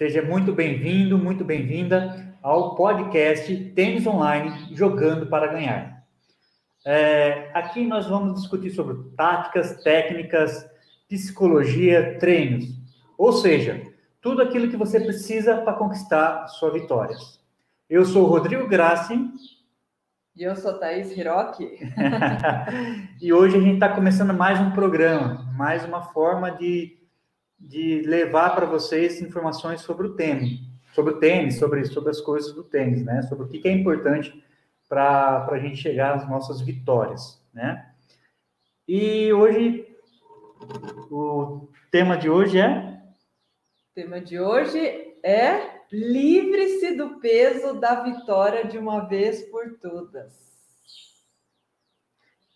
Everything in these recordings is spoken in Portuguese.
Seja muito bem-vindo, muito bem-vinda ao podcast Tênis Online Jogando para Ganhar. É, aqui nós vamos discutir sobre táticas, técnicas, psicologia, treinos, ou seja, tudo aquilo que você precisa para conquistar sua vitória. Eu sou o Rodrigo Grassi. E eu sou Thaís Hiroki. e hoje a gente está começando mais um programa, mais uma forma de de levar para vocês informações sobre o tênis, sobre o tênis, sobre, sobre as coisas do tênis, né? Sobre o que, que é importante para a gente chegar às nossas vitórias, né? E hoje, o tema de hoje é? O tema de hoje é livre-se do peso da vitória de uma vez por todas.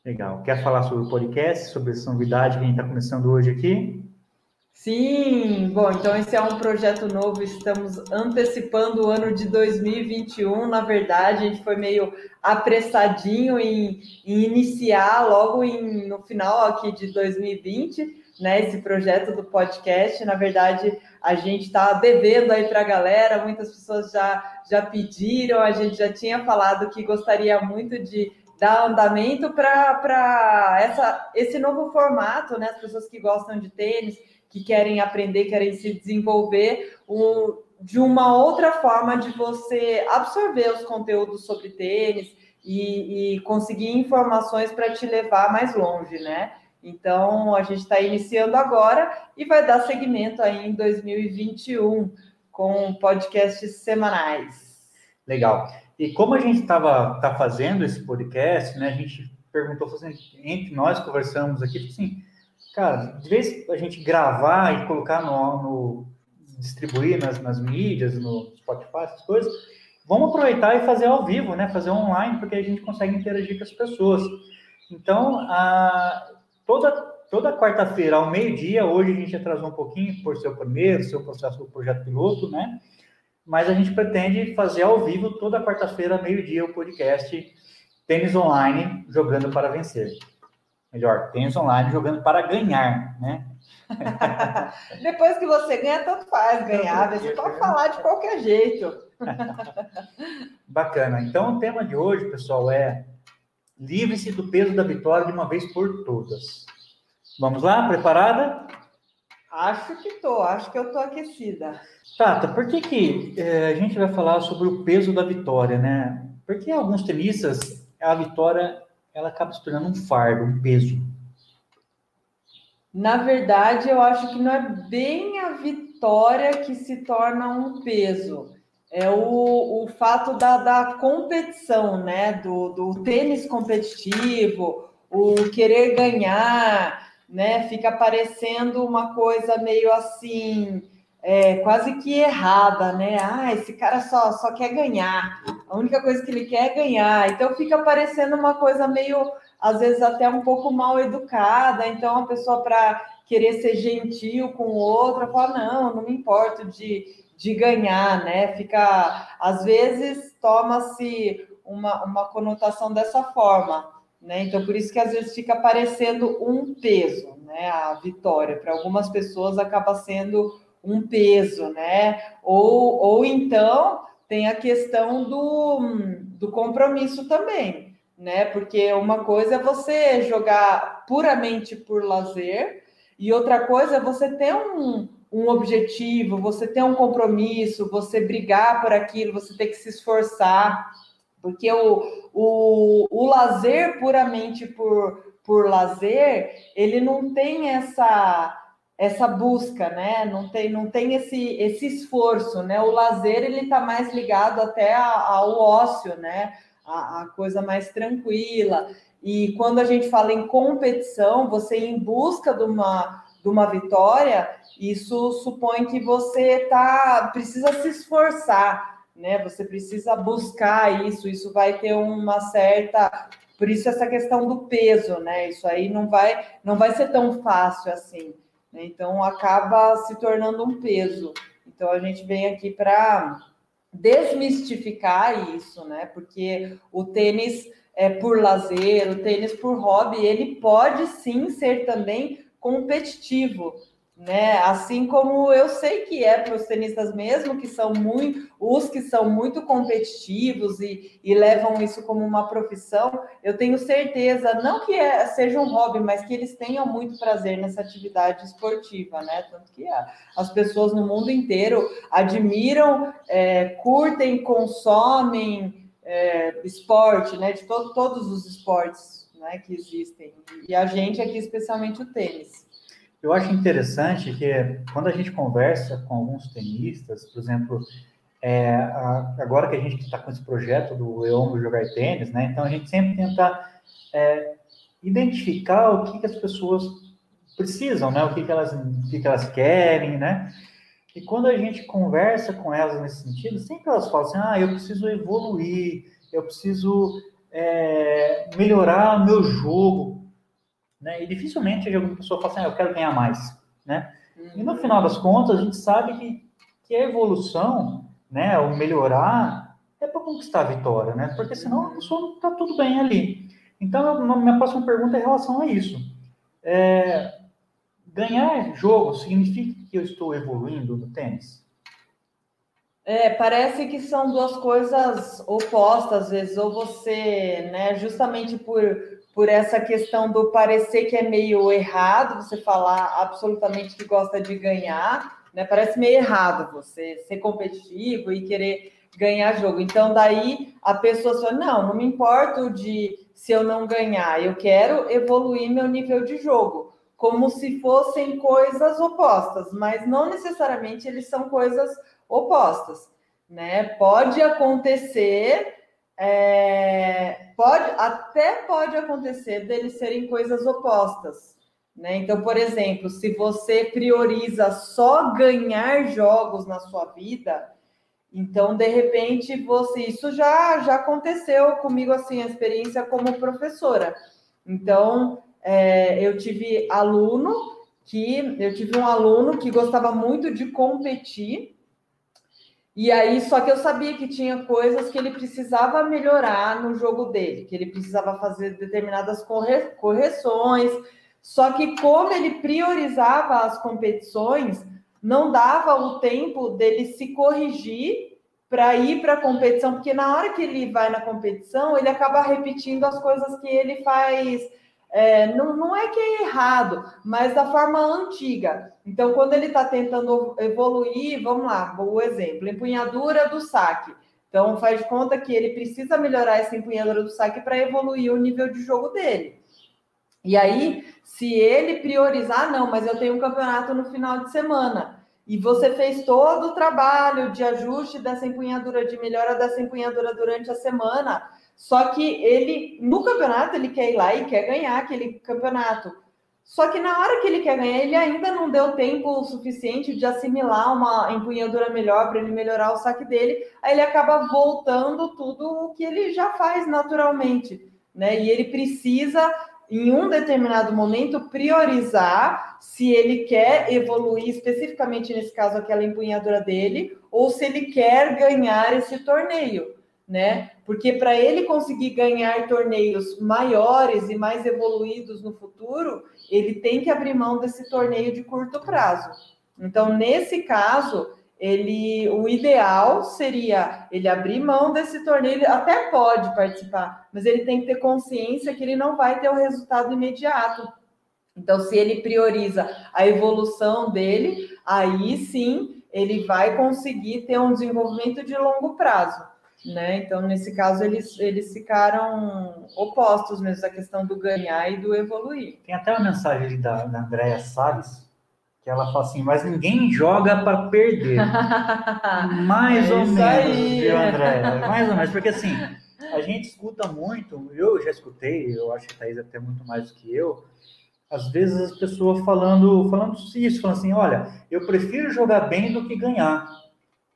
Legal. Quer falar sobre o podcast, sobre essa novidade que a gente está começando hoje aqui? Sim, bom, então esse é um projeto novo, estamos antecipando o ano de 2021. Na verdade, a gente foi meio apressadinho em, em iniciar logo em, no final aqui de 2020, né? Esse projeto do podcast. Na verdade, a gente está devendo aí para a galera, muitas pessoas já, já pediram, a gente já tinha falado que gostaria muito de dar andamento para esse novo formato, né? As pessoas que gostam de tênis que querem aprender, querem se desenvolver, um, de uma outra forma de você absorver os conteúdos sobre tênis e, e conseguir informações para te levar mais longe, né? Então, a gente está iniciando agora e vai dar seguimento aí em 2021 com podcasts semanais. Legal. E como a gente estava tá fazendo esse podcast, né? A gente perguntou, assim, entre nós conversamos aqui, assim, Cara, de vez a gente gravar e colocar no, no distribuir nas, nas mídias, no Spotify, essas coisas, vamos aproveitar e fazer ao vivo, né? Fazer online, porque a gente consegue interagir com as pessoas. Então, a, toda, toda quarta-feira, ao meio-dia, hoje a gente atrasou um pouquinho por ser o primeiro, seu processo do projeto piloto, né? Mas a gente pretende fazer ao vivo toda quarta-feira, meio-dia, o podcast Tênis Online, jogando para vencer melhor, tênis online jogando para ganhar, né? Depois que você ganha, tanto faz ganhar, você pode falar de qualquer jeito. Bacana. Então, o tema de hoje, pessoal, é livre-se do peso da vitória de uma vez por todas. Vamos lá? Preparada? Acho que tô, acho que eu tô aquecida. Tata, por que, que é, a gente vai falar sobre o peso da vitória, né? Porque alguns tenistas, a vitória ela acaba se tornando um fardo, um peso. Na verdade, eu acho que não é bem a vitória que se torna um peso. É o, o fato da, da competição, né? Do, do tênis competitivo, o querer ganhar, né? Fica parecendo uma coisa meio assim é, quase que errada, né? Ah, esse cara só, só quer ganhar. A única coisa que ele quer é ganhar. Então fica parecendo uma coisa meio, às vezes, até um pouco mal educada. Então a pessoa, para querer ser gentil com o outro, fala: não, não me importo de, de ganhar, né? Fica, às vezes, toma-se uma, uma conotação dessa forma. Né? Então, por isso que às vezes fica parecendo um peso, né? A vitória. Para algumas pessoas acaba sendo um peso, né? Ou, ou então tem a questão do, do compromisso também, né? Porque uma coisa é você jogar puramente por lazer, e outra coisa é você ter um, um objetivo, você ter um compromisso, você brigar por aquilo, você ter que se esforçar, porque o, o, o lazer puramente por, por lazer, ele não tem essa essa busca, né? Não tem, não tem esse, esse esforço, né? O lazer ele está mais ligado até ao ócio, né? A, a, coisa mais tranquila. E quando a gente fala em competição, você em busca de uma, de uma vitória, isso supõe que você tá precisa se esforçar, né? Você precisa buscar isso. Isso vai ter uma certa por isso essa questão do peso, né? Isso aí não vai não vai ser tão fácil assim. Então, acaba se tornando um peso. Então, a gente vem aqui para desmistificar isso, né? Porque o tênis é por lazer, o tênis por hobby, ele pode sim ser também competitivo, né? Assim como eu sei que é para os tenistas mesmo, que são muito, os que são muito competitivos e, e levam isso como uma profissão, eu tenho certeza, não que é, seja um hobby, mas que eles tenham muito prazer nessa atividade esportiva, né? Tanto que as pessoas no mundo inteiro admiram, é, curtem, consomem é, esporte, né? De to, todos os esportes né, que existem. E a gente aqui, especialmente o tênis. Eu acho interessante que quando a gente conversa com alguns tenistas, por exemplo, é, a, agora que a gente está com esse projeto do Eu Jogar Tênis, né? Então a gente sempre tenta é, identificar o que, que, as pessoas precisam, né? O que, que, elas, o que, que elas querem, né? E quando a gente conversa com elas nesse sentido, sempre elas falam assim: ah, eu preciso evoluir, eu preciso é, melhorar meu jogo. Né? E dificilmente alguma pessoa fala assim, ah, eu quero ganhar mais, né? E no final das contas, a gente sabe que, que a evolução, né, o melhorar, é para conquistar a vitória, né? Porque senão a pessoa não está tudo bem ali. Então, minha próxima pergunta é em relação a isso. É, ganhar jogo significa que eu estou evoluindo no tênis? É, parece que são duas coisas opostas, às vezes, ou você, né, justamente por por essa questão do parecer que é meio errado você falar absolutamente que gosta de ganhar, né? Parece meio errado você ser competitivo e querer ganhar jogo. Então, daí a pessoa fala: não, não me importo de se eu não ganhar, eu quero evoluir meu nível de jogo, como se fossem coisas opostas, mas não necessariamente eles são coisas opostas, né? Pode acontecer é, pode até pode acontecer deles serem coisas opostas. Né? Então, por exemplo, se você prioriza só ganhar jogos na sua vida, então de repente você isso já já aconteceu comigo assim a experiência como professora. Então é, eu tive aluno que eu tive um aluno que gostava muito de competir e aí, só que eu sabia que tinha coisas que ele precisava melhorar no jogo dele, que ele precisava fazer determinadas corre correções. Só que, como ele priorizava as competições, não dava o tempo dele se corrigir para ir para a competição, porque na hora que ele vai na competição, ele acaba repetindo as coisas que ele faz é, não, não é que é errado, mas da forma antiga. Então, quando ele está tentando evoluir, vamos lá, o exemplo, empunhadura do saque. Então, faz conta que ele precisa melhorar essa empunhadura do saque para evoluir o nível de jogo dele. E aí, se ele priorizar, não, mas eu tenho um campeonato no final de semana. E você fez todo o trabalho de ajuste dessa empunhadura, de melhora dessa empunhadura durante a semana só que ele, no campeonato, ele quer ir lá e quer ganhar aquele campeonato. Só que na hora que ele quer ganhar, ele ainda não deu tempo suficiente de assimilar uma empunhadura melhor para ele melhorar o saque dele. Aí ele acaba voltando tudo o que ele já faz naturalmente, né? E ele precisa, em um determinado momento, priorizar se ele quer evoluir especificamente nesse caso aquela empunhadura dele ou se ele quer ganhar esse torneio né? Porque para ele conseguir ganhar torneios maiores e mais evoluídos no futuro, ele tem que abrir mão desse torneio de curto prazo. Então, nesse caso, ele o ideal seria ele abrir mão desse torneio, ele até pode participar, mas ele tem que ter consciência que ele não vai ter o resultado imediato. Então, se ele prioriza a evolução dele, aí sim ele vai conseguir ter um desenvolvimento de longo prazo né? Então, nesse caso, eles, eles ficaram opostos mesmo, a questão do ganhar e do evoluir. Tem até uma mensagem ali da, da Andréa Salles, que ela fala assim, mas ninguém joga para perder. mais é ou menos, aí. viu, Andréa? Mais ou menos, porque assim, a gente escuta muito, eu já escutei, eu acho que a Thaís até muito mais do que eu, às vezes as pessoas falando, falando isso, falando assim, olha, eu prefiro jogar bem do que ganhar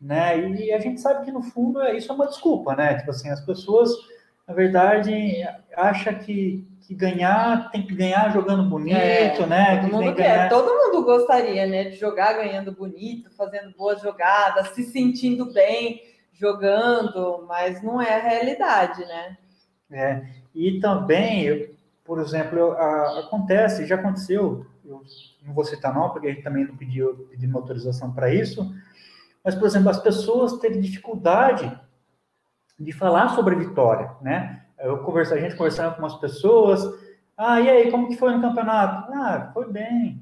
né? E a gente sabe que no fundo é, isso é uma desculpa, né? Tipo assim, as pessoas, na verdade, acham que, que ganhar tem que ganhar jogando bonito, é, né? Todo mundo quer, ganhar... todo mundo gostaria, né? De jogar ganhando bonito, fazendo boas jogadas, se sentindo bem jogando, mas não é a realidade, né? É, e também por exemplo, a, acontece, já aconteceu, eu não vou citar não, porque a gente também não pediu, pediu autorização para isso, mas, por exemplo, as pessoas terem dificuldade de falar sobre a vitória, né? Eu conversa, a gente conversando com umas pessoas, ah, e aí, como que foi no campeonato? Ah, foi bem.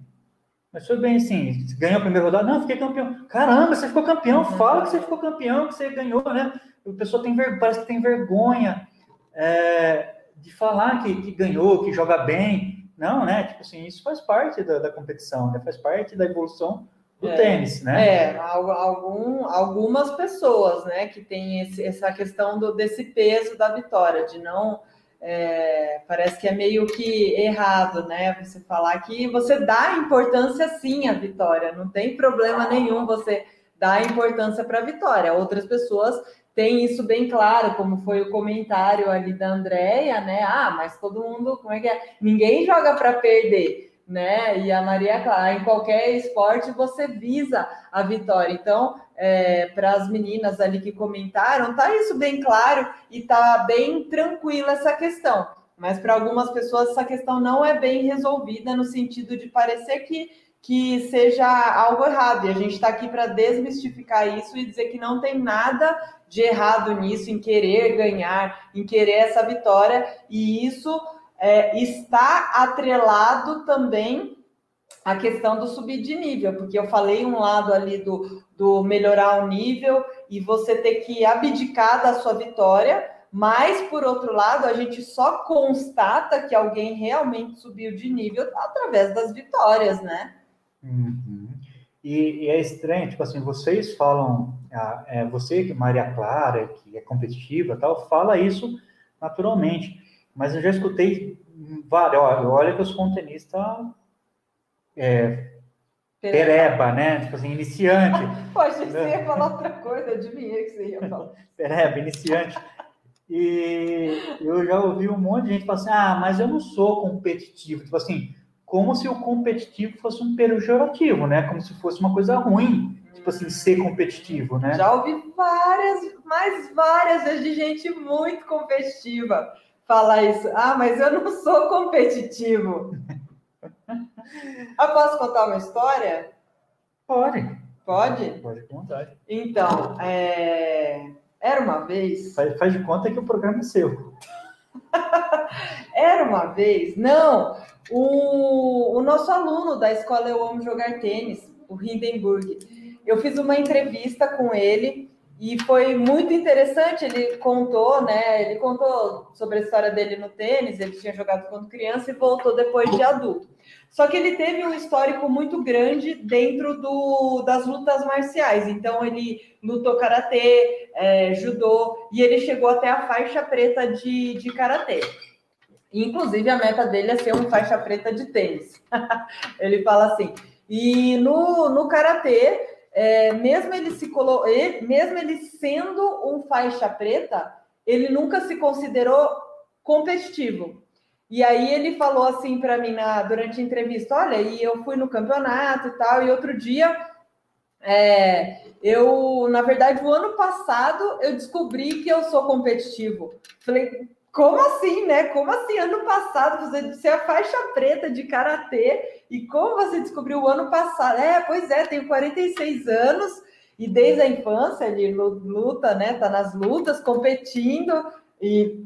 Mas foi bem, sim. Ganhou a primeira rodada? Não, fiquei campeão. Caramba, você ficou campeão. Fala que você ficou campeão, que você ganhou, né? A pessoa tem, parece que tem vergonha é, de falar que, que ganhou, que joga bem. Não, né? Tipo assim, isso faz parte da, da competição, né? Faz parte da evolução do é, tênis, né? É, algum, algumas pessoas, né, que tem esse, essa questão do, desse peso da vitória, de não. É, parece que é meio que errado, né? Você falar que você dá importância sim à vitória, não tem problema nenhum você dar importância para a vitória. Outras pessoas têm isso bem claro, como foi o comentário ali da Andrea, né? Ah, mas todo mundo, como é que é? Ninguém joga para perder né? E a Maria Clara, em qualquer esporte você visa a vitória. Então, é, para as meninas ali que comentaram, tá isso bem claro e tá bem tranquila essa questão. Mas para algumas pessoas essa questão não é bem resolvida no sentido de parecer que que seja algo errado. E a gente está aqui para desmistificar isso e dizer que não tem nada de errado nisso, em querer ganhar, em querer essa vitória. E isso é, está atrelado também à questão do subir de nível, porque eu falei um lado ali do, do melhorar o nível e você ter que abdicar da sua vitória, mas por outro lado, a gente só constata que alguém realmente subiu de nível através das vitórias, né? Uhum. E, e, é estranho, tipo assim, vocês falam, é, você, Maria Clara, que é competitiva tal, fala isso naturalmente. Mas eu já escutei vários. Olha, olha que eu sou um tenista é, pereba, né? Tipo assim, iniciante. Pode ser, você ia falar outra coisa, adivinhei que você ia falar. pereba, iniciante. E eu já ouvi um monte de gente falar assim: ah, mas eu não sou competitivo. Tipo assim, como se o competitivo fosse um pejorativo, né? Como se fosse uma coisa ruim tipo assim, ser competitivo, né? Já ouvi várias, mais várias vezes de gente muito competitiva falar isso. Ah, mas eu não sou competitivo. eu posso contar uma história? Pode. Pode? Pode contar. Então, é... era uma vez. Faz, faz de conta que o programa é seu. era uma vez. Não, o, o nosso aluno da escola Eu Amo Jogar Tênis, o Hindenburg. Eu fiz uma entrevista com ele e foi muito interessante, ele contou, né? Ele contou sobre a história dele no tênis, ele tinha jogado quando criança e voltou depois de adulto. Só que ele teve um histórico muito grande dentro do, das lutas marciais. Então ele lutou karatê, é, judô e ele chegou até a faixa preta de, de karatê. Inclusive a meta dele é ser um faixa preta de tênis. ele fala assim. E no, no karatê é, mesmo ele se colo... mesmo ele sendo um faixa preta, ele nunca se considerou competitivo. E aí ele falou assim para mim na, durante a entrevista: olha, e eu fui no campeonato e tal, e outro dia é, eu, na verdade, o ano passado eu descobri que eu sou competitivo. Falei, como assim, né? Como assim? Ano passado você, você é faixa preta de karatê e como você descobriu o ano passado? É, pois é, tenho 46 anos e desde a infância ele luta, né? Tá nas lutas, competindo e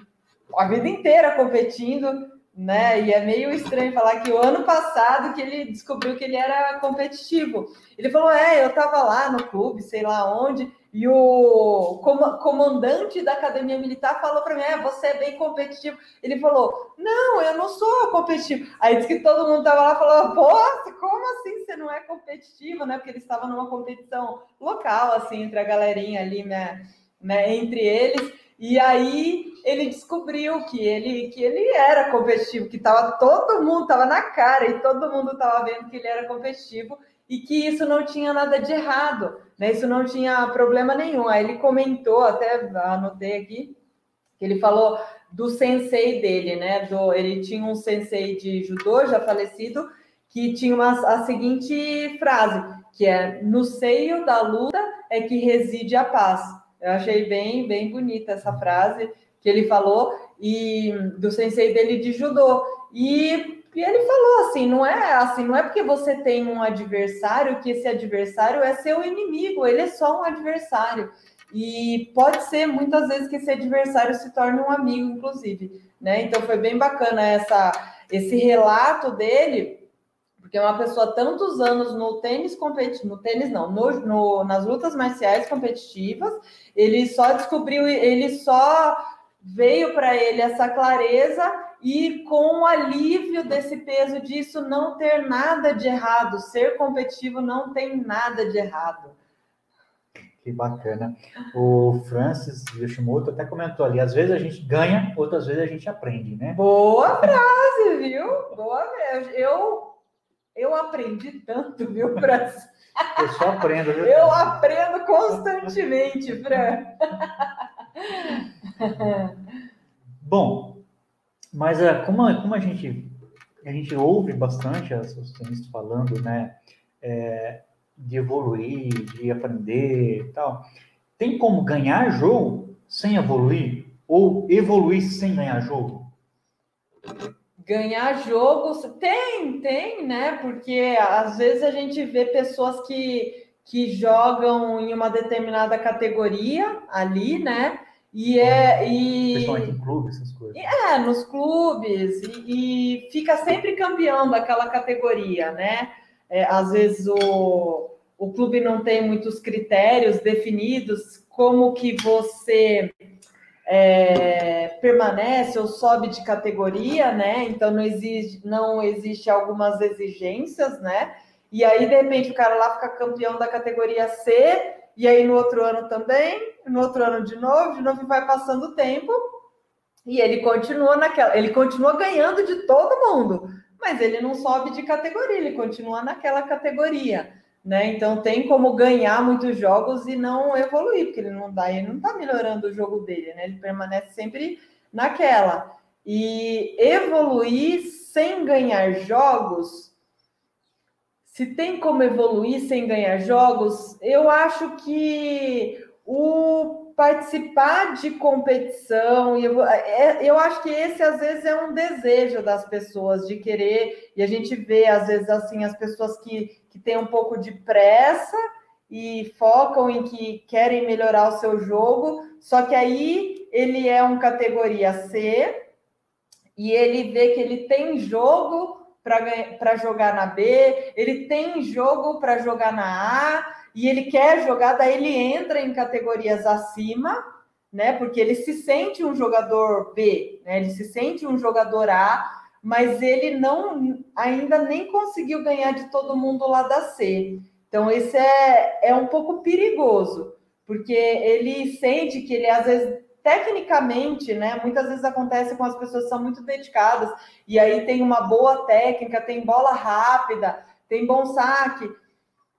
a vida inteira competindo, né? E é meio estranho falar que o ano passado que ele descobriu que ele era competitivo. Ele falou: "É, eu tava lá no clube, sei lá onde, e o comandante da academia militar falou para mim: é, você é bem competitivo. Ele falou: Não, eu não sou competitivo. Aí disse que todo mundo estava lá falando: Pô, como assim você não é competitivo? Né? Porque ele estava numa competição local, assim, entre a galerinha ali, né, né, entre eles. E aí ele descobriu que ele, que ele era competitivo, que tava todo mundo, tava na cara e todo mundo tava vendo que ele era competitivo e que isso não tinha nada de errado, né? Isso não tinha problema nenhum. Aí ele comentou, até anotei aqui, que ele falou do sensei dele, né? Do, ele tinha um sensei de judô já falecido que tinha uma, a seguinte frase, que é no seio da luta é que reside a paz. Eu achei bem, bem bonita essa frase que ele falou e do sensei dele de judô. E, e ele falou assim, não é assim, não é porque você tem um adversário que esse adversário é seu inimigo, ele é só um adversário. E pode ser muitas vezes que esse adversário se torne um amigo, inclusive, né? Então foi bem bacana essa, esse relato dele, porque é uma pessoa tantos anos no tênis competitivo, no tênis não, no, no, nas lutas marciais competitivas, ele só descobriu, ele só veio para ele essa clareza e com o alívio desse peso disso não ter nada de errado, ser competitivo não tem nada de errado. Que bacana. O Francis Yoshimoto até comentou ali, às vezes a gente ganha, outras vezes a gente aprende, né? Boa frase, viu? Boa frase. Eu, eu aprendi tanto, viu, Francis? Eu só aprendo, viu? Eu aprendo constantemente, Fran. Bom, mas uh, como, como a gente a gente ouve bastante as tenistas falando, né? É, de evoluir, de aprender e tal. Tem como ganhar jogo sem evoluir? Ou evoluir sem ganhar jogo? Ganhar jogos tem, tem, né? Porque às vezes a gente vê pessoas que, que jogam em uma determinada categoria ali, né? E é. E, Principalmente em clubes, essas coisas. É, nos clubes, e, e fica sempre campeão daquela categoria, né? É, às vezes o, o clube não tem muitos critérios definidos, como que você é, permanece ou sobe de categoria, né? Então não existe, não existe algumas exigências, né? E aí, de repente, o cara lá fica campeão da categoria C, e aí no outro ano também, no outro ano de novo, de novo vai passando o tempo, e ele continua naquela, ele continua ganhando de todo mundo mas ele não sobe de categoria, ele continua naquela categoria, né? Então tem como ganhar muitos jogos e não evoluir, porque ele não dá, ele não está melhorando o jogo dele, né? Ele permanece sempre naquela. E evoluir sem ganhar jogos, se tem como evoluir sem ganhar jogos, eu acho que o participar de competição, e eu, é, eu acho que esse às vezes é um desejo das pessoas de querer, e a gente vê às vezes assim as pessoas que, que têm um pouco de pressa e focam em que querem melhorar o seu jogo, só que aí ele é um categoria C e ele vê que ele tem jogo para jogar na B, ele tem jogo para jogar na A e ele quer jogar, daí ele entra em categorias acima, né? Porque ele se sente um jogador B, né? Ele se sente um jogador A, mas ele não ainda nem conseguiu ganhar de todo mundo lá da C. Então, esse é, é um pouco perigoso, porque ele sente que ele às vezes tecnicamente, né? Muitas vezes acontece com as pessoas que são muito dedicadas e aí tem uma boa técnica, tem bola rápida, tem bom saque,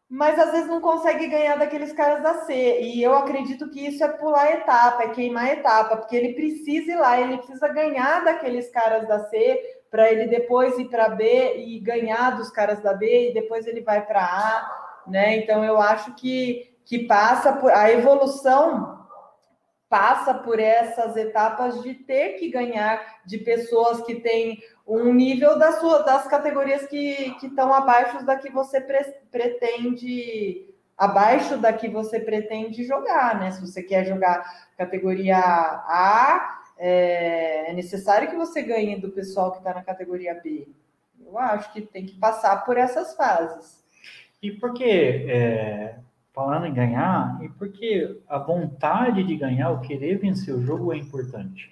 mas às vezes não consegue ganhar daqueles caras da C. E eu acredito que isso é pular etapa, é queimar etapa, porque ele precisa ir lá, ele precisa ganhar daqueles caras da C para ele depois ir para B e ganhar dos caras da B e depois ele vai para A, né? Então eu acho que que passa por a evolução passa por essas etapas de ter que ganhar de pessoas que têm um nível das, sua, das categorias que, que estão abaixo da que você pre, pretende abaixo da que você pretende jogar, né? Se você quer jogar categoria A, é, é necessário que você ganhe do pessoal que está na categoria B. Eu acho que tem que passar por essas fases. E por que é, falando em ganhar, e porque a vontade de ganhar, o querer vencer o jogo é importante.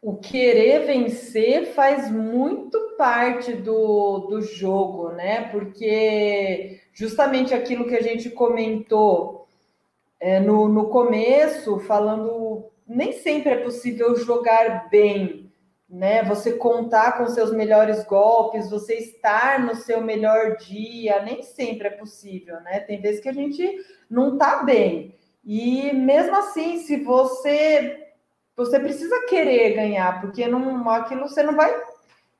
O querer vencer faz muito parte do, do jogo, né? Porque justamente aquilo que a gente comentou é, no, no começo, falando, nem sempre é possível jogar bem, né? Você contar com seus melhores golpes, você estar no seu melhor dia, nem sempre é possível, né? Tem vezes que a gente não tá bem. E mesmo assim, se você você precisa querer ganhar, porque não, aquilo você não vai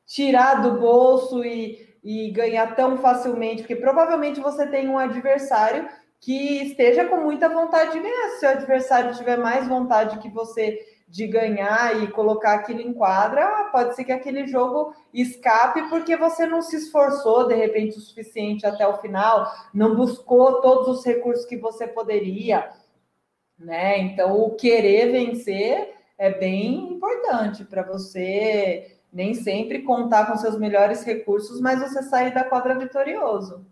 tirar do bolso e, e ganhar tão facilmente, porque provavelmente você tem um adversário que esteja com muita vontade de ganhar. Se o adversário tiver mais vontade que você de ganhar e colocar aquilo em quadra, pode ser que aquele jogo escape porque você não se esforçou de repente o suficiente até o final, não buscou todos os recursos que você poderia, né? Então, o querer vencer é bem importante para você nem sempre contar com seus melhores recursos, mas você sair da quadra vitorioso.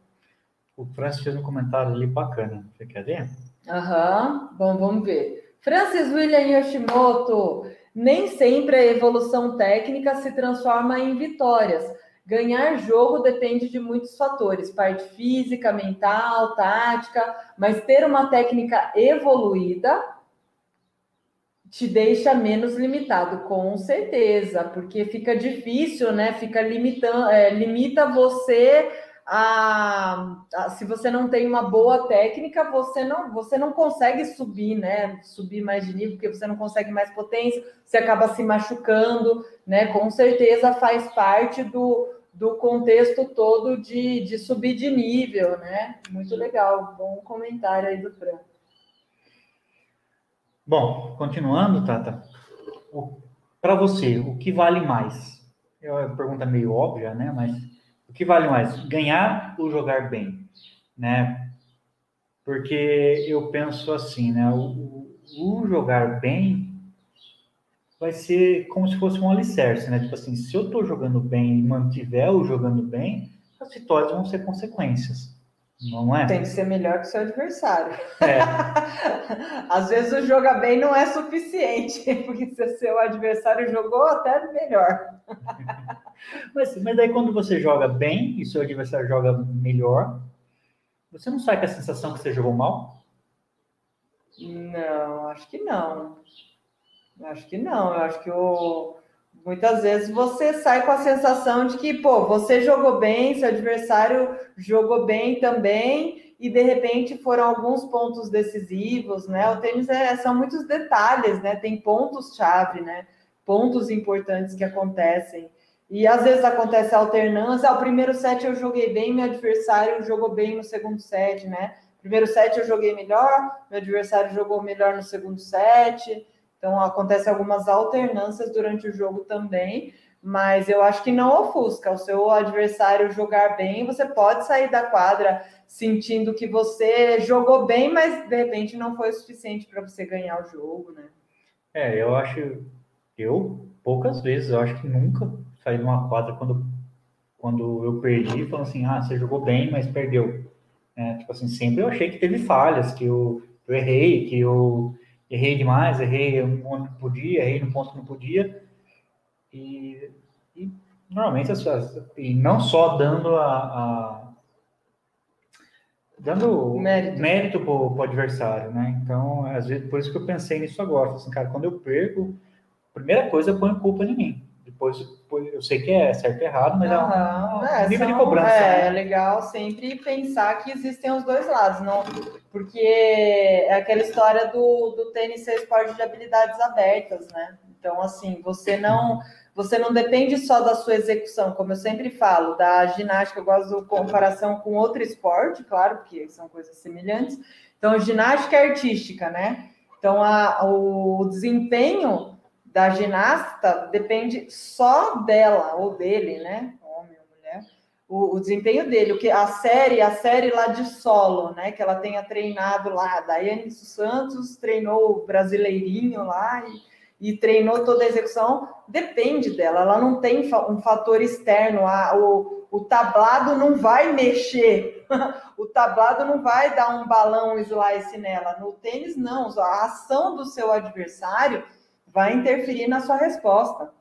O Francis fez um comentário ali bacana. Você quer ver? Aham, uhum. bom, vamos ver. Francis William Yoshimoto, nem sempre a evolução técnica se transforma em vitórias. Ganhar jogo depende de muitos fatores, parte física, mental, tática, mas ter uma técnica evoluída te deixa menos limitado, com certeza, porque fica difícil, né? Fica limitando, é, limita você a, a, se você não tem uma boa técnica, você não, você não consegue subir, né? Subir mais de nível, porque você não consegue mais potência, você acaba se machucando, né? Com certeza faz parte do, do contexto todo de, de subir de nível, né? Muito legal, bom comentário aí do Fran. Bom, continuando, Tata, para você, o que vale mais? É uma pergunta meio óbvia, né? Mas o que vale mais? Ganhar ou jogar bem? Né? Porque eu penso assim, né? O, o jogar bem vai ser como se fosse um alicerce, né? Tipo assim, se eu estou jogando bem e mantiver o jogando bem, as vitórias vão ser consequências. Não é? Tem que ser melhor que o seu adversário. É. Às vezes o joga bem não é suficiente, porque se o seu adversário jogou até melhor. mas, mas daí quando você joga bem e seu adversário joga melhor, você não sai com a sensação que você jogou mal? Não, acho que não. Acho que não. Eu acho que o muitas vezes você sai com a sensação de que, pô, você jogou bem, seu adversário jogou bem também, e de repente foram alguns pontos decisivos, né? O tênis é, são muitos detalhes, né? Tem pontos-chave, né? Pontos importantes que acontecem. E às vezes acontece alternância. O primeiro set eu joguei bem, meu adversário jogou bem no segundo set, né? Primeiro set eu joguei melhor, meu adversário jogou melhor no segundo set. Então, acontece algumas alternâncias durante o jogo também, mas eu acho que não ofusca. O seu adversário jogar bem, você pode sair da quadra sentindo que você jogou bem, mas de repente não foi o suficiente para você ganhar o jogo, né? É, eu acho, eu poucas vezes, eu acho que nunca saí de uma quadra quando, quando eu perdi, falando assim, ah, você jogou bem, mas perdeu. É, tipo assim, sempre eu achei que teve falhas, que eu, eu errei, que eu errei demais, errei onde não podia, errei no ponto que não podia. E, e normalmente as e não só dando a, a dando mérito, mérito para o adversário, né? Então, às vezes, por isso que eu pensei nisso agora. Assim, cara, quando eu perco, a primeira coisa eu ponho culpa em mim. Depois, eu sei que é certo e errado, mas uhum. é um, é, nível são, de cobrança. É, né? é legal sempre pensar que existem os dois lados, não porque é aquela história do, do tênis ser esporte de habilidades abertas, né? Então, assim, você não você não depende só da sua execução, como eu sempre falo, da ginástica, eu gosto de comparação com outro esporte, claro, porque são coisas semelhantes. Então, ginástica é artística, né? Então, a, o desempenho da ginasta depende só dela ou dele, né? Homem ou mulher. O, o, desempenho dele, o que a série, a série lá de solo, né? Que ela tenha treinado lá, Daiane Santos treinou o brasileirinho lá e, e, treinou toda a execução, depende dela. Ela não tem um fator externo. A, o, o tablado não vai mexer, o tablado não vai dar um balão slice nela. No tênis, não. A ação do seu adversário vai interferir na sua resposta.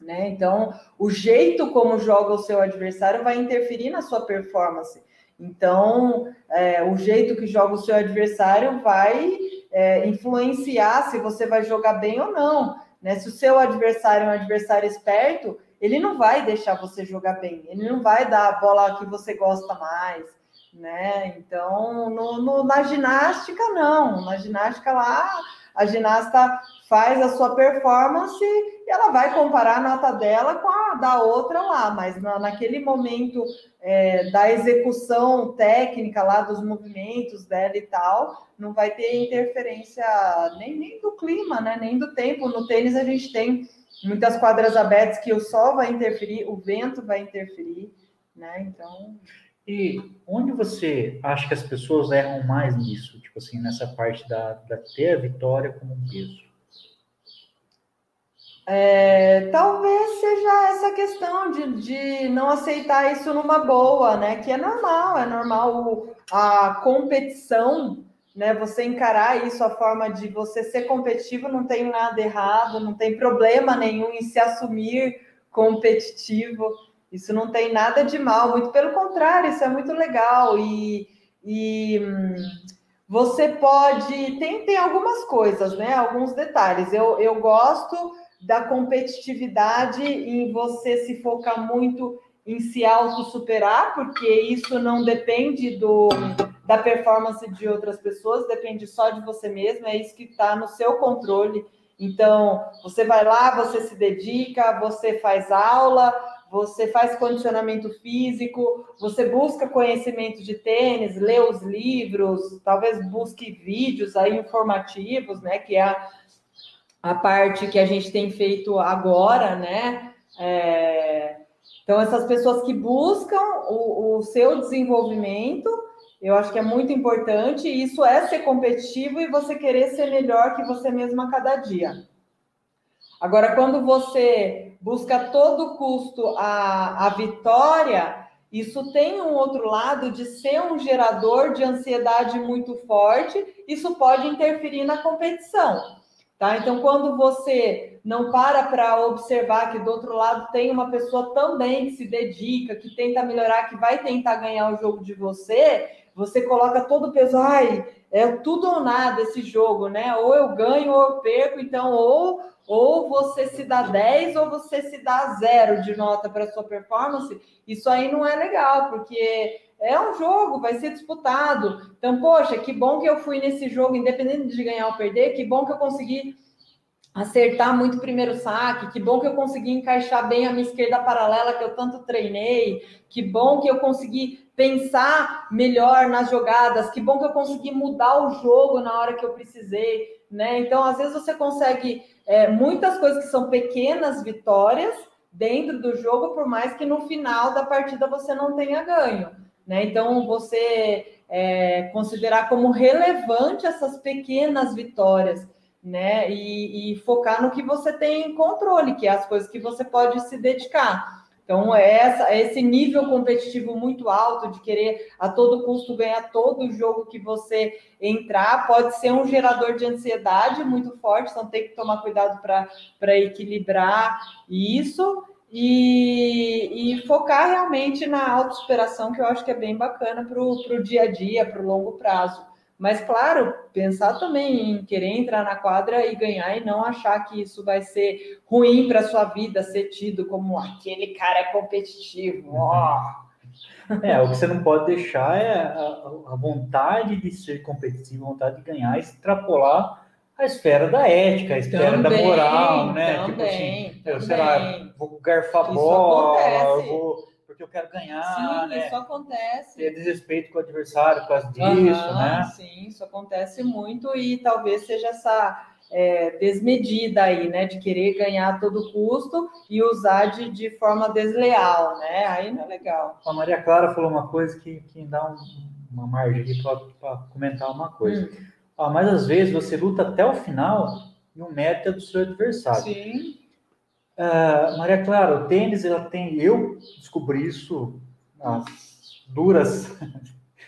Né? Então, o jeito como joga o seu adversário vai interferir na sua performance. Então, é, o jeito que joga o seu adversário vai é, influenciar se você vai jogar bem ou não. Né? Se o seu adversário é um adversário esperto, ele não vai deixar você jogar bem, ele não vai dar a bola que você gosta mais. Né? Então, no, no, na ginástica, não. Na ginástica lá, a ginasta faz a sua performance e ela vai comparar a nota dela com a da outra lá, mas na, naquele momento é, da execução técnica lá dos movimentos dela e tal, não vai ter interferência nem, nem do clima, né? Nem do tempo. No tênis a gente tem muitas quadras abertas que o sol vai interferir, o vento vai interferir, né? Então. E onde você acha que as pessoas erram mais nisso? Tipo assim, nessa parte da, da ter a vitória como um peso? É, talvez seja essa questão de, de não aceitar isso numa boa, né? Que é normal, é normal a competição, né? Você encarar isso, a forma de você ser competitivo, não tem nada errado, não tem problema nenhum em se assumir competitivo. Isso não tem nada de mal, muito pelo contrário, isso é muito legal. E, e hum, você pode. Tem, tem algumas coisas, né? Alguns detalhes. Eu, eu gosto da competitividade em você se focar muito em se auto-superar, porque isso não depende do, da performance de outras pessoas, depende só de você mesmo, é isso que está no seu controle. Então, você vai lá, você se dedica, você faz aula, você faz condicionamento físico, você busca conhecimento de tênis, lê os livros, talvez busque vídeos aí informativos, né? Que é a, a parte que a gente tem feito agora, né? É, então, essas pessoas que buscam o, o seu desenvolvimento, eu acho que é muito importante. Isso é ser competitivo e você querer ser melhor que você mesmo a cada dia. Agora, quando você busca a todo custo a, a vitória, isso tem um outro lado de ser um gerador de ansiedade muito forte, isso pode interferir na competição. Tá? Então, quando você não para para observar que do outro lado tem uma pessoa também que se dedica, que tenta melhorar, que vai tentar ganhar o jogo de você, você coloca todo o peso, ai, é tudo ou nada esse jogo, né? Ou eu ganho ou eu perco, então ou ou você se dá 10 ou você se dá zero de nota para sua performance, isso aí não é legal, porque é um jogo, vai ser disputado. Então, poxa, que bom que eu fui nesse jogo, independente de ganhar ou perder, que bom que eu consegui acertar muito o primeiro saque, que bom que eu consegui encaixar bem a minha esquerda paralela que eu tanto treinei, que bom que eu consegui pensar melhor nas jogadas, que bom que eu consegui mudar o jogo na hora que eu precisei, né? Então, às vezes você consegue é, muitas coisas que são pequenas vitórias dentro do jogo, por mais que no final da partida você não tenha ganho. Né? Então, você é, considerar como relevante essas pequenas vitórias, né? E, e, focar no que você tem controle, que é as coisas que você pode se dedicar. Então, é essa, é esse nível competitivo muito alto de querer a todo custo ganhar todo jogo que você entrar, pode ser um gerador de ansiedade muito forte, então tem que tomar cuidado para equilibrar isso e, e, focar realmente na autossuperação, que eu acho que é bem bacana para o dia a dia, para o longo prazo. Mas, claro, pensar também em querer entrar na quadra e ganhar e não achar que isso vai ser ruim para sua vida, ser tido como aquele cara é competitivo. Oh. É, o que você não pode deixar é a, a vontade de ser competitivo, a vontade de ganhar, extrapolar a esfera da ética, a esfera também, da moral, né? Também, tipo assim, eu, sei lá, vou garfar bola, vou porque eu quero ganhar, sim, né? isso acontece. Ter desrespeito com o adversário por causa disso, uhum, né? Sim, isso acontece muito e talvez seja essa é, desmedida aí, né? De querer ganhar a todo custo e usar de, de forma desleal, né? Aí não é legal. A Maria Clara falou uma coisa que, que dá um, uma margem aqui para comentar uma coisa. Hum. Ah, mas às vezes você luta até o final e o meta do seu adversário. Sim. Uh, Maria Clara, o tênis, ela tem. Eu descobri isso as duras.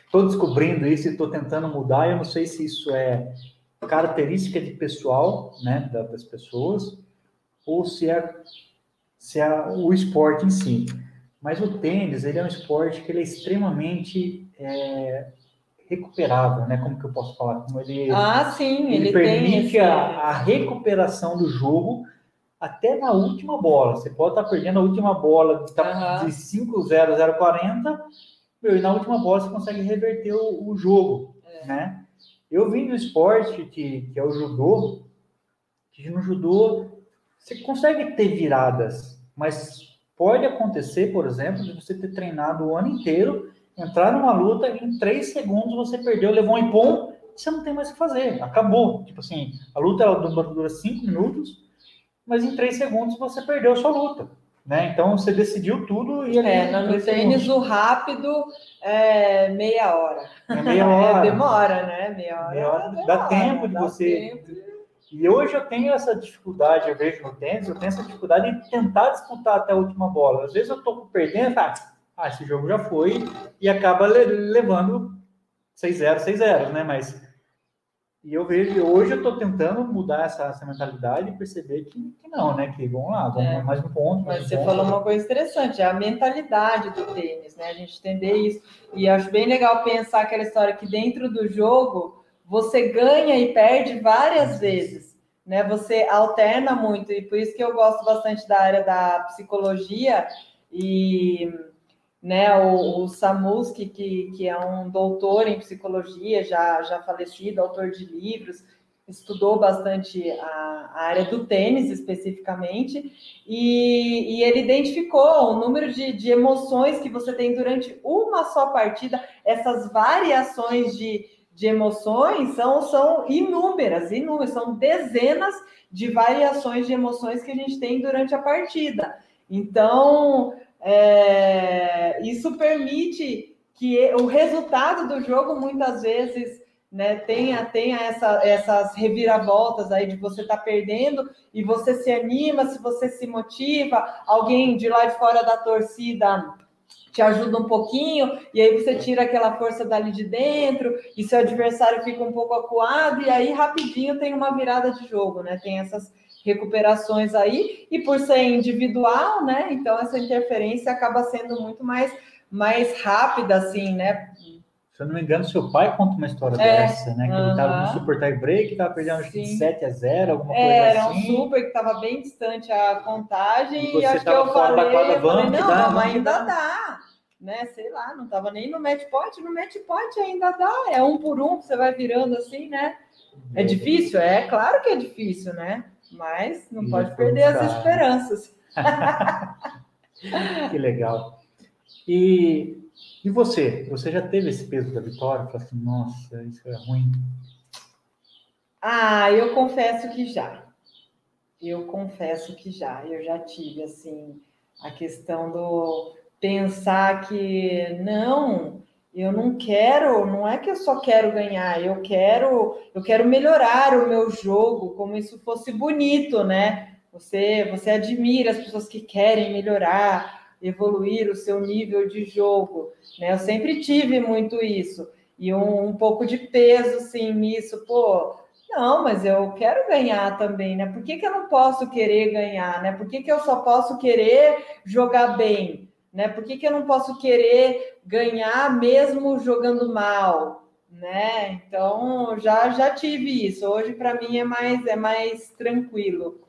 Estou descobrindo isso e estou tentando mudar. Eu não sei se isso é característica de pessoal, né, das pessoas, ou se é, se é o esporte em si. Mas o tênis, ele é um esporte que ele é extremamente é, recuperável, né? Como que eu posso falar? Como ele, ah, sim, ele, ele permite esse... a, a recuperação do jogo até na última bola. Você pode estar perdendo a última bola tá uhum. de 5 0 0 40 e na última bola você consegue reverter o, o jogo, é. né? Eu vim do esporte que, que é o judô, que no judô você consegue ter viradas, mas pode acontecer, por exemplo, de você ter treinado o ano inteiro, entrar numa luta e em três segundos você perdeu, levou um impom, você não tem mais o que fazer, acabou. Tipo assim, a luta ela dura cinco minutos, mas em três segundos você perdeu a sua luta. Né? Então você decidiu tudo e é, no tênis o rápido é meia hora. É meia hora. É, demora, né? Meia hora. Meia hora demora, dá tempo de dá você. Tempo. E hoje eu tenho essa dificuldade, eu vejo no tênis, eu tenho essa dificuldade em tentar disputar até a última bola. Às vezes eu tô perdendo, tá? Ah, esse jogo já foi, e acaba levando 6-0, 6-0, né? Mas e eu vejo, hoje eu estou tentando mudar essa, essa mentalidade e perceber que, que, não, né? Que vamos lá, vamos é. mais um ponto. Mais Mas um você ponto. falou uma coisa interessante, é a mentalidade do tênis, né? A gente entender isso. E acho bem legal pensar aquela história que dentro do jogo você ganha e perde várias vezes, né? Você alterna muito, e por isso que eu gosto bastante da área da psicologia e né, o, o Samuski, que, que é um doutor em psicologia, já, já falecido, autor de livros, estudou bastante a, a área do tênis especificamente, e, e ele identificou o número de, de emoções que você tem durante uma só partida, essas variações de, de emoções são, são inúmeras, inúmeras, são dezenas de variações de emoções que a gente tem durante a partida. Então, é, isso permite que o resultado do jogo muitas vezes né, tenha, tenha essa, essas reviravoltas aí de você estar tá perdendo e você se anima, se você se motiva, alguém de lá de fora da torcida te ajuda um pouquinho, e aí você tira aquela força dali de dentro, e seu adversário fica um pouco acuado, e aí rapidinho tem uma virada de jogo, né? Tem essas recuperações aí, e por ser individual, né? Então essa interferência acaba sendo muito mais, mais rápida, assim, né? Se eu não me engano, seu pai conta uma história é, dessa, né? Que uh -huh. ele estava no super tie break, estava perdendo que 7 a 0, alguma coisa Era assim. Era um super que estava bem distante a contagem, e, e acho que eu falei, quadra, eu falei, não, dá, não, ainda dá. dá. Né, sei lá, não estava nem no match point, no match point ainda dá, é um por um, você vai virando assim, né? É difícil? É, claro que é difícil, né? Mas não pode perder as esperanças. que legal. E, e você? Você já teve esse peso da vitória? Falei assim, nossa, isso é ruim. Ah, eu confesso que já. Eu confesso que já. Eu já tive, assim, a questão do pensar que não, eu não quero, não é que eu só quero ganhar, eu quero, eu quero melhorar o meu jogo, como isso fosse bonito, né? Você, você admira as pessoas que querem melhorar, evoluir o seu nível de jogo, né? Eu sempre tive muito isso e um, um pouco de peso, sim, nisso, pô. Não, mas eu quero ganhar também, né? Por que, que eu não posso querer ganhar, né? Por que, que eu só posso querer jogar bem? né? Por que, que eu não posso querer ganhar mesmo jogando mal, né? Então já já tive isso. Hoje para mim é mais é mais tranquilo.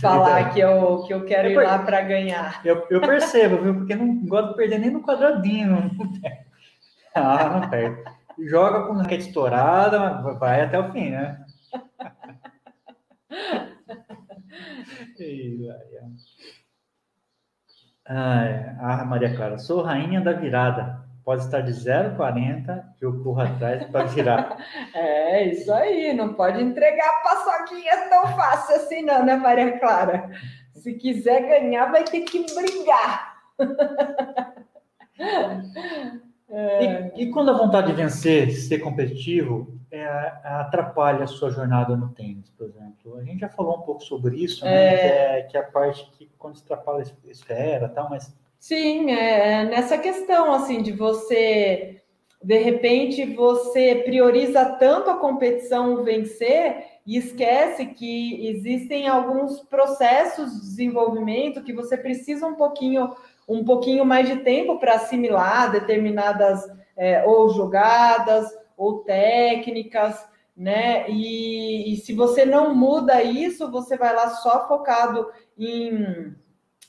Falar que eu, que eu quero eu ir lá para ganhar. Eu, eu percebo, viu? Porque não gosto de perder nem no quadradinho. ah, não perde. Joga com raquete estourada, vai até o fim, né? e, ah, ah, Maria Clara, sou rainha da virada. Pode estar de 0,40 que eu corro atrás para virar. é, isso aí. Não pode entregar paçoquinha tão fácil assim, não, né, Maria Clara? Se quiser ganhar, vai ter que brigar. é. e, e, quando a vontade de vencer, ser competitivo, é, atrapalha a sua jornada no tênis, por exemplo. A gente já falou um pouco sobre isso, né? É... Que, é, que é a parte que quando se atrapalha a esfera tal, mas... Sim, é nessa questão, assim, de você... De repente, você prioriza tanto a competição vencer e esquece que existem alguns processos de desenvolvimento que você precisa um pouquinho, um pouquinho mais de tempo para assimilar determinadas é, ou jogadas ou técnicas, né? E, e, se você não muda isso, você vai lá só focado em,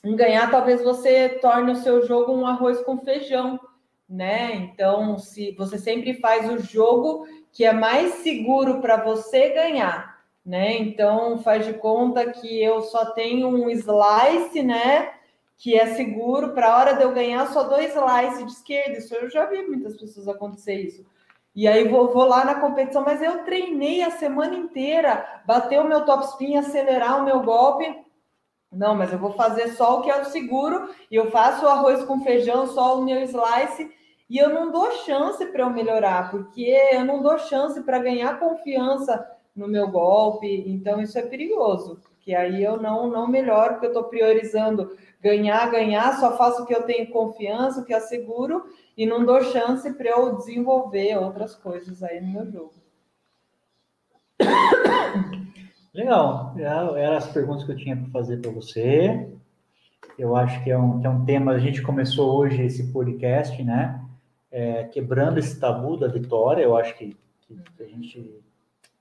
em ganhar, talvez você torne o seu jogo um arroz com feijão, né? Então, se você sempre faz o jogo que é mais seguro para você ganhar, né? Então, faz de conta que eu só tenho um slice, né? Que é seguro para a hora de eu ganhar só dois slices de esquerda. Isso eu já vi muitas pessoas acontecer isso. E aí vou, vou lá na competição, mas eu treinei a semana inteira, bater o meu top spin, acelerar o meu golpe. Não, mas eu vou fazer só o que é o seguro e eu faço o arroz com feijão, só o meu slice e eu não dou chance para eu melhorar, porque eu não dou chance para ganhar confiança no meu golpe. Então isso é perigoso, porque aí eu não não melhoro, porque eu estou priorizando ganhar, ganhar, só faço o que eu tenho confiança, o que é seguro e não dou chance para eu desenvolver outras coisas aí no meu jogo. Legal, eram as perguntas que eu tinha para fazer para você. Eu acho que é, um, que é um tema. A gente começou hoje esse podcast, né? É, quebrando esse tabu da vitória. Eu acho que, que a gente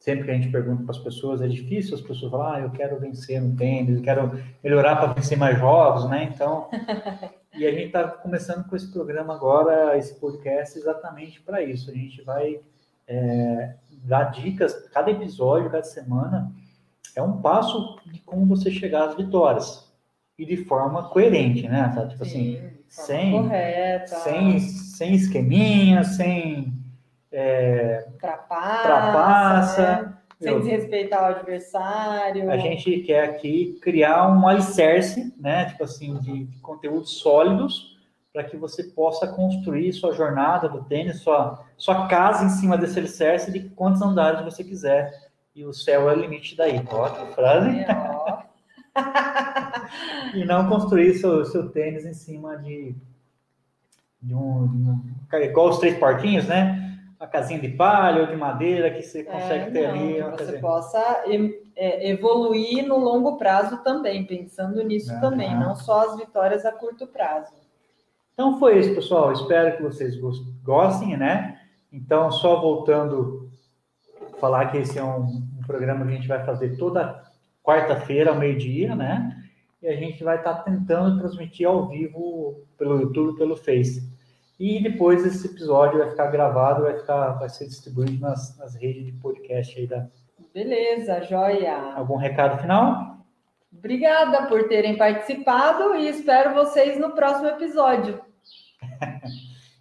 sempre que a gente pergunta para as pessoas é difícil as pessoas falar, ah, eu quero vencer no tênis, eu quero melhorar para vencer mais jogos, né? Então E a gente está começando com esse programa agora, esse podcast, exatamente para isso. A gente vai é, dar dicas, cada episódio, cada semana, é um passo de como você chegar às vitórias. E de forma coerente, né? Tá? Tipo assim, Sim, assim, sem, correta. sem, sem esqueminha, sem é, trapaça, trapaça sem desrespeitar o adversário. A gente quer aqui criar um alicerce, né? Tipo assim, de, de conteúdos sólidos para que você possa construir sua jornada do tênis, sua, sua casa em cima desse alicerce de quantos andares você quiser. E o céu é o limite daí. Ó, que frase. É, e não construir seu, seu tênis em cima de, de um, de um. Igual os três porquinhos, né? Uma casinha de palha ou de madeira que você consegue é, ter não, ali. Que você possa é, evoluir no longo prazo também, pensando nisso uhum. também, não só as vitórias a curto prazo. Então foi isso, pessoal. Espero que vocês gostem, né? Então, só voltando falar que esse é um, um programa que a gente vai fazer toda quarta-feira ao meio-dia, né? E a gente vai estar tentando transmitir ao vivo pelo YouTube, pelo Face. E depois esse episódio vai ficar gravado, vai, ficar, vai ser distribuído nas, nas redes de podcast aí da. Beleza, joia. Algum recado final? Obrigada por terem participado e espero vocês no próximo episódio.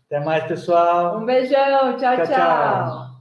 Até mais, pessoal. Um beijão, tchau, tchau. tchau. tchau.